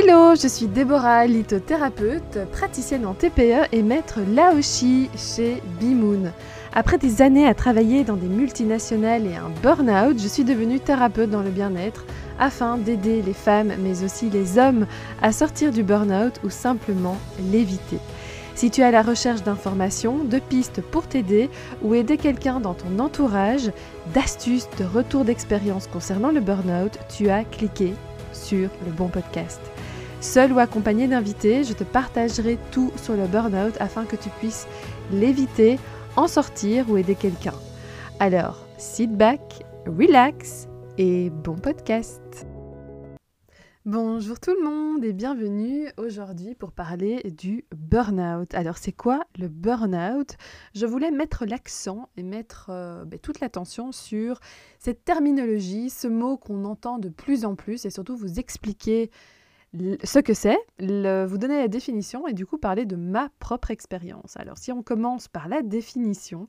Hello, je suis Déborah, lithothérapeute, praticienne en TPE et maître Laoshi chez Bimoon. Après des années à travailler dans des multinationales et un burn-out, je suis devenue thérapeute dans le bien-être afin d'aider les femmes mais aussi les hommes à sortir du burn-out ou simplement l'éviter. Si tu es à la recherche d'informations, de pistes pour t'aider ou aider quelqu'un dans ton entourage, d'astuces, de retours d'expérience concernant le burn-out, tu as cliqué sur le bon podcast. Seul ou accompagné d'invités, je te partagerai tout sur le burn-out afin que tu puisses l'éviter, en sortir ou aider quelqu'un. Alors, sit back, relax et bon podcast. Bonjour tout le monde et bienvenue aujourd'hui pour parler du burn-out. Alors c'est quoi le burn-out? Je voulais mettre l'accent et mettre euh, ben, toute l'attention sur cette terminologie, ce mot qu'on entend de plus en plus et surtout vous expliquer ce que c'est, vous donner la définition et du coup parler de ma propre expérience. Alors si on commence par la définition,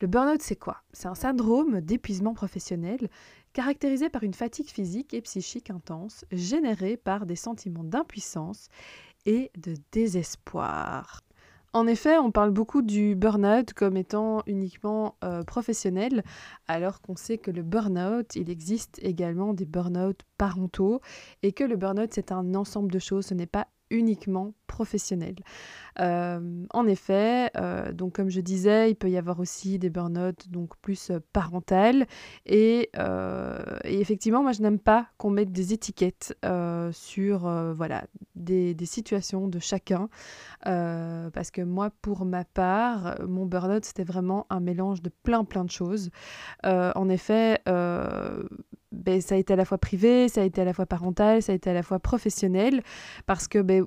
le burn-out c'est quoi? C'est un syndrome d'épuisement professionnel caractérisé par une fatigue physique et psychique intense générée par des sentiments d'impuissance et de désespoir. En effet, on parle beaucoup du burn-out comme étant uniquement euh, professionnel, alors qu'on sait que le burn-out, il existe également des burn-out parentaux, et que le burn-out, c'est un ensemble de choses, ce n'est pas uniquement professionnel. Euh, en effet, euh, donc comme je disais, il peut y avoir aussi des burn-out donc plus parentales et, et, effectivement, moi je n'aime pas qu'on mette des étiquettes sur voilà des, situations de chacun parce que moi, pour ma part, mon burn-out c'était vraiment un mélange de plein plein de choses. en effet. Ben, ça a été à la fois privé, ça a été à la fois parental, ça a été à la fois professionnel, parce que ben,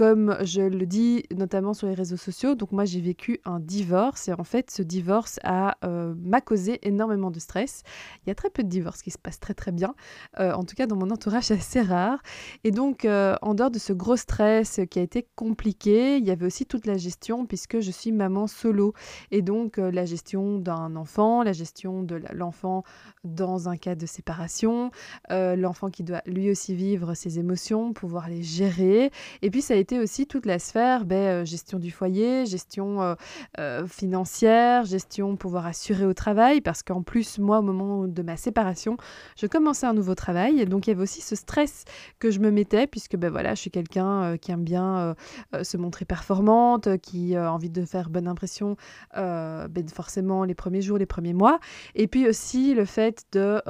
comme je le dis notamment sur les réseaux sociaux, donc moi j'ai vécu un divorce et en fait ce divorce a euh, m'a causé énormément de stress. Il y a très peu de divorces qui se passent très très bien, euh, en tout cas dans mon entourage assez rare. Et donc euh, en dehors de ce gros stress qui a été compliqué, il y avait aussi toute la gestion puisque je suis maman solo et donc la gestion d'un enfant, la gestion de l'enfant dans un cas de séparation, l'enfant qui doit lui aussi vivre ses émotions, pouvoir les gérer et puis ça a été aussi toute la sphère ben, euh, gestion du foyer, gestion euh, euh, financière, gestion pouvoir assurer au travail, parce qu'en plus, moi, au moment de ma séparation, je commençais un nouveau travail, et donc il y avait aussi ce stress que je me mettais, puisque ben, voilà, je suis quelqu'un qui aime bien se montrer performante, qui a envie de faire bonne impression ben, forcément les premiers jours, les premiers mois, et puis aussi le fait de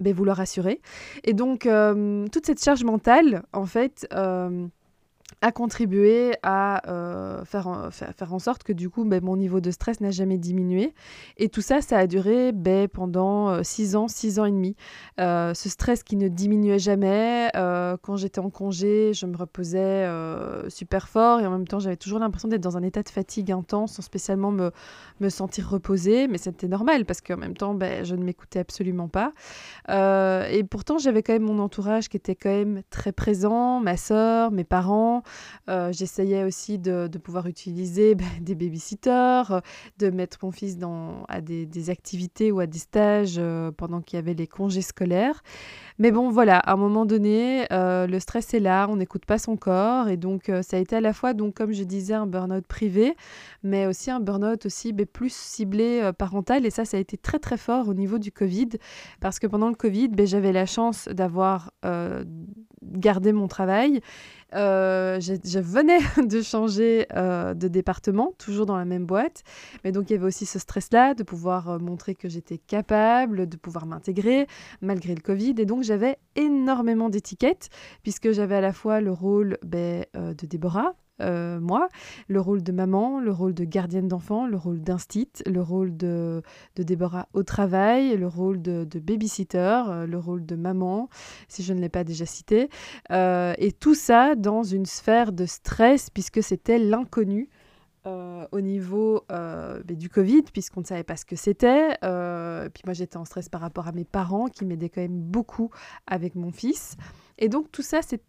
ben, vouloir assurer. Et donc, toute cette charge mentale, en fait, a contribué à euh, faire, faire, en sorte que du coup, ben, mon niveau de stress n'a jamais diminué. Et tout ça, ça a duré ben, pendant 6 ans, 6 ans et demi. ce stress qui ne diminuait jamais. quand j'étais en congé, je me reposais super fort et en même temps, j'avais toujours l'impression d'être dans un état de fatigue intense sans spécialement me, me sentir reposée. Mais c'était normal parce qu'en même temps, ben, je ne m'écoutais absolument pas. Euh, et pourtant, j'avais quand même mon entourage qui était quand même très présent, ma soeur, mes parents. Euh, j'essayais aussi de, pouvoir utiliser ben, des babysitters, de mettre mon fils dans, à des, activités ou à des stages euh, pendant qu'il y avait les congés scolaires. Mais bon, voilà, à un moment donné, le stress est là, on n'écoute pas son corps. Et donc, ça a été à la fois, donc, comme je disais, un burn-out privé, mais aussi un burn-out aussi ben, plus ciblé parental. Et ça, ça a été très, très fort au niveau du Covid, parce que pendant le Covid, ben, j'avais la chance d'avoir euh, gardé mon travail. Euh, je, venais de changer euh, de département, toujours dans la même boîte. Mais donc, il y avait aussi ce stress-là de pouvoir montrer que j'étais capable, de pouvoir m'intégrer malgré le Covid. Et donc, j'avais énormément d'étiquettes, puisque j'avais à la fois le rôle ben, de Déborah, euh, moi, le rôle de maman, le rôle de gardienne d'enfant, le rôle d'instit, le rôle de, de, Déborah au travail, le rôle de, de babysitter, euh, le rôle de maman, si je ne l'ai pas déjà cité. Euh, et tout ça dans une sphère de stress, puisque c'était l'inconnu. au niveau du Covid, puisqu'on ne savait pas ce que c'était. puis moi, j'étais en stress par rapport à mes parents qui m'aidaient quand même beaucoup avec mon fils. Et donc, tout ça, c'est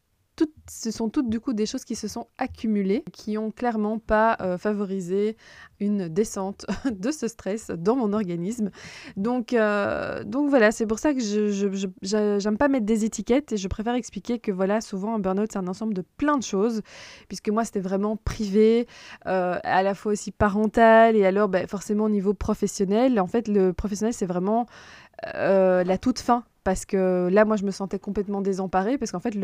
ce sont toutes du coup des choses qui se sont accumulées, qui ont clairement pas euh, favorisé une descente de ce stress dans mon organisme. Donc, euh, donc voilà, c'est pour ça que je n'aime pas mettre des étiquettes et je préfère expliquer que voilà, souvent un burn-out c'est un ensemble de plein de choses, puisque moi c'était vraiment privé, euh, à la fois aussi parental et alors ben, forcément au niveau professionnel. En fait, le professionnel c'est vraiment la toute fin parce que là, moi, je me sentais complètement désemparée parce qu'en fait,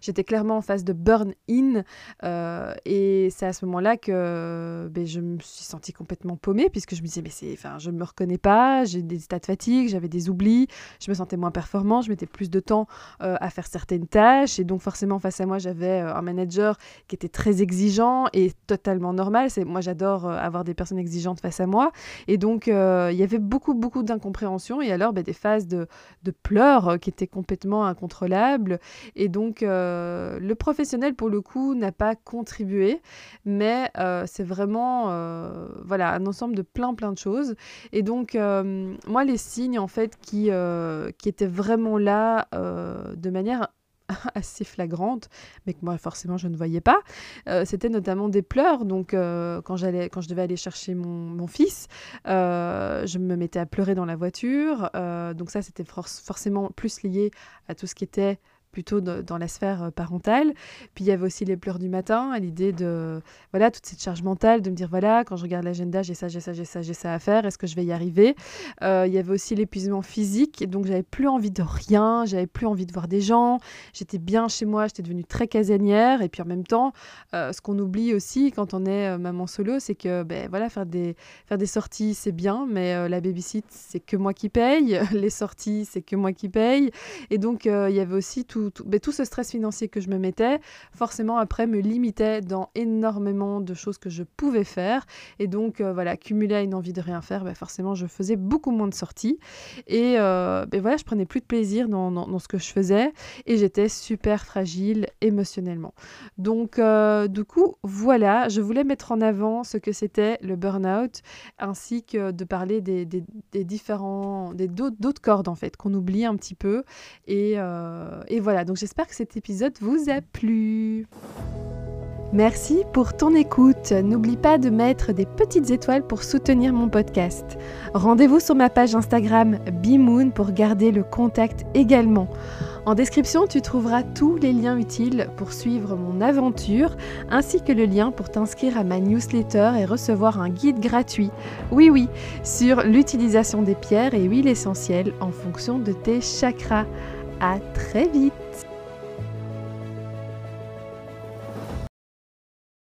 j'étais clairement en phase de burn-in euh, et c'est à ce moment-là que ben, je me suis sentie complètement paumée puisque je me disais, mais c'est, enfin, je ne me reconnais pas, j'ai des états de fatigue, j'avais des oublis, je me sentais moins performant, je mettais plus de temps euh, à faire certaines tâches et donc forcément face à moi, j'avais euh, un manager qui était très exigeant et totalement normal. Moi, j'adore avoir des personnes exigeantes face à moi et donc il y avait beaucoup, beaucoup d'incompréhension et alors ben, des phases de, de pleurs euh, qui était complètement incontrôlable. Et donc, euh, le professionnel, pour le coup, n'a pas contribué, mais euh, c'est vraiment voilà, un ensemble de plein, plein de choses. Et donc, moi, les signes, en fait, qui, qui étaient vraiment là de manière assez flagrante, mais que moi forcément je ne voyais pas. Euh, c'était notamment des pleurs. Donc euh, quand, j'allais, quand je devais aller chercher mon, fils, euh, je me mettais à pleurer dans la voiture. donc ça c'était forcément plus lié à tout ce qui était plutôt dans la sphère euh, parentale. Puis il y avait aussi les pleurs du matin, l'idée de, voilà, toute cette charge mentale, de me dire, voilà, quand je regarde l'agenda, j'ai ça, j'ai ça, j'ai ça, j'ai ça à faire, est-ce que je vais y arriver? Euh, Il y avait aussi l'épuisement physique, et donc j'avais plus envie de rien, j'avais plus envie de voir des gens, j'étais bien chez moi, j'étais devenue très casanière, et puis en même temps, euh, ce qu'on oublie aussi quand on est maman solo, c'est que, ben voilà, faire des, faire des sorties, c'est bien, mais la babysit, c'est que moi qui paye, les sorties, c'est que moi qui paye, et donc il y avait aussi tout ben, tout, ce stress financier que je me mettais, forcément après me limitait dans énormément de choses que je pouvais faire. Et donc, euh, voilà, cumulé à une envie de rien faire, ben, forcément, je faisais beaucoup moins de sorties. Et euh, ben, voilà, je prenais plus de plaisir dans, ce que je faisais. Et j'étais super fragile émotionnellement. Donc, euh, du coup, voilà, je voulais mettre en avant ce que c'était le burn-out, ainsi que de parler des, différents, des d'autres cordes en fait, qu'on oublie un petit peu. Et, et voilà, donc j'espère que cet épisode vous a plu. Merci pour ton écoute. N'oublie pas de mettre des petites étoiles pour soutenir mon podcast. Rendez-vous sur ma page Instagram Bimoon pour garder le contact également. En description, tu trouveras tous les liens utiles pour suivre mon aventure, ainsi que le lien pour t'inscrire à ma newsletter et recevoir un guide gratuit, oui oui, sur l'utilisation des pierres et huiles essentielles en fonction de tes chakras. À très vite